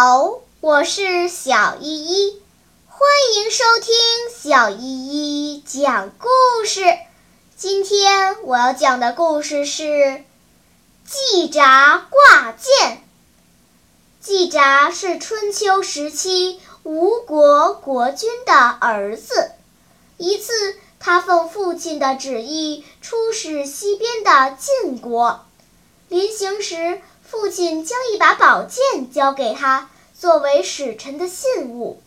好，我是小依依，欢迎收听小依依讲故事。今天我要讲的故事是季札挂剑。季札是春秋时期吴国国君的儿子。一次，他奉父亲的旨意出使西边的晋国，临行时，父亲将一把宝剑交给他。作为使臣的信物，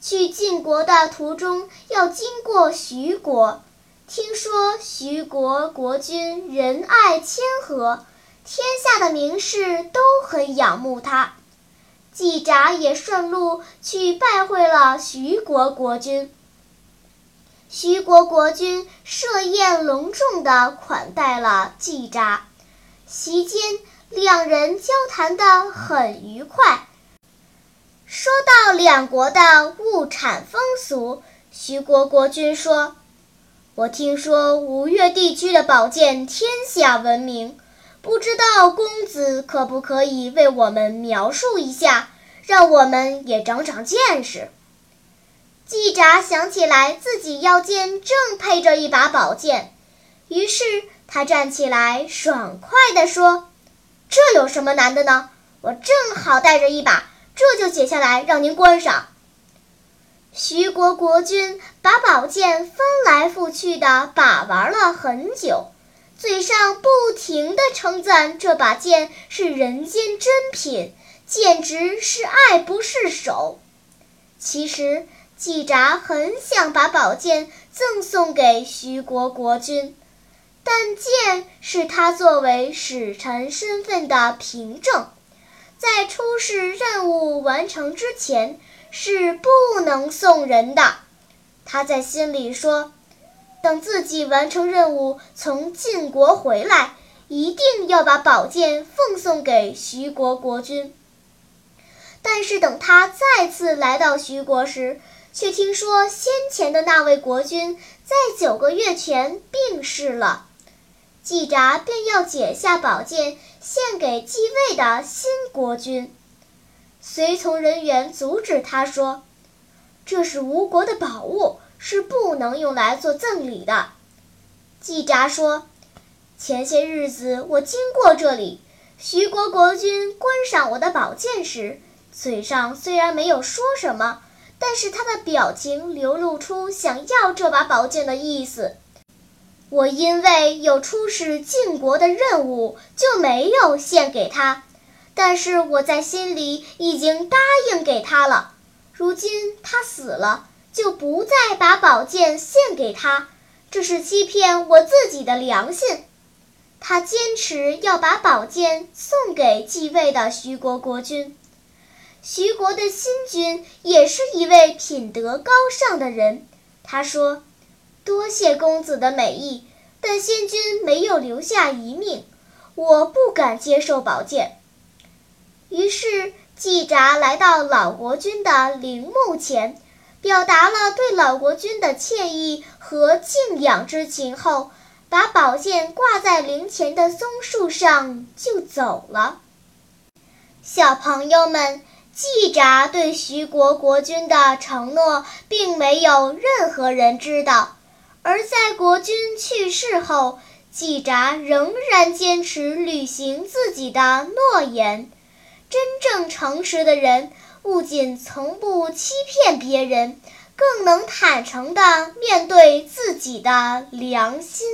去晋国的途中要经过徐国。听说徐国国君仁爱谦和，天下的名士都很仰慕他。季札也顺路去拜会了徐国国君。徐国国君设宴隆重地款待了季札，席间两人交谈得很愉快。说到两国的物产风俗，徐国国君说：“我听说吴越地区的宝剑天下闻名，不知道公子可不可以为我们描述一下，让我们也长长见识。”季札想起来自己腰间正配着一把宝剑，于是他站起来，爽快地说：“这有什么难的呢？我正好带着一把。”这就解下来，让您观赏。徐国国君把宝剑翻来覆去的把玩了很久，嘴上不停地称赞这把剑是人间珍品，简直是爱不释手。其实季札很想把宝剑赠送给徐国国君，但剑是他作为使臣身份的凭证。在出使任务完成之前是不能送人的。他在心里说：“等自己完成任务，从晋国回来，一定要把宝剑奉送给徐国国君。”但是等他再次来到徐国时，却听说先前的那位国君在九个月前病逝了。季札便要解下宝剑献给继位的新国君，随从人员阻止他说：“这是吴国的宝物，是不能用来做赠礼的。”季札说：“前些日子我经过这里，徐国国君观赏我的宝剑时，嘴上虽然没有说什么，但是他的表情流露出想要这把宝剑的意思。”我因为有出使晋国的任务，就没有献给他。但是我在心里已经答应给他了。如今他死了，就不再把宝剑献给他，这是欺骗我自己的良心。他坚持要把宝剑送给继位的徐国国君。徐国的新君也是一位品德高尚的人。他说。多谢公子的美意，但先君没有留下遗命，我不敢接受宝剑。于是季札来到老国君的陵墓前，表达了对老国君的歉意和敬仰之情后，把宝剑挂在陵前的松树上就走了。小朋友们，季札对徐国国君的承诺，并没有任何人知道。而在国君去世后，季札仍然坚持履行自己的诺言。真正诚实的人，不仅从不欺骗别人，更能坦诚地面对自己的良心。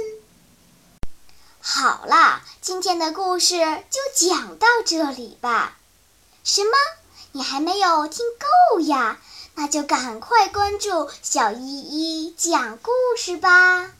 好啦，今天的故事就讲到这里吧。什么？你还没有听够呀？那就赶快关注小依依讲故事吧。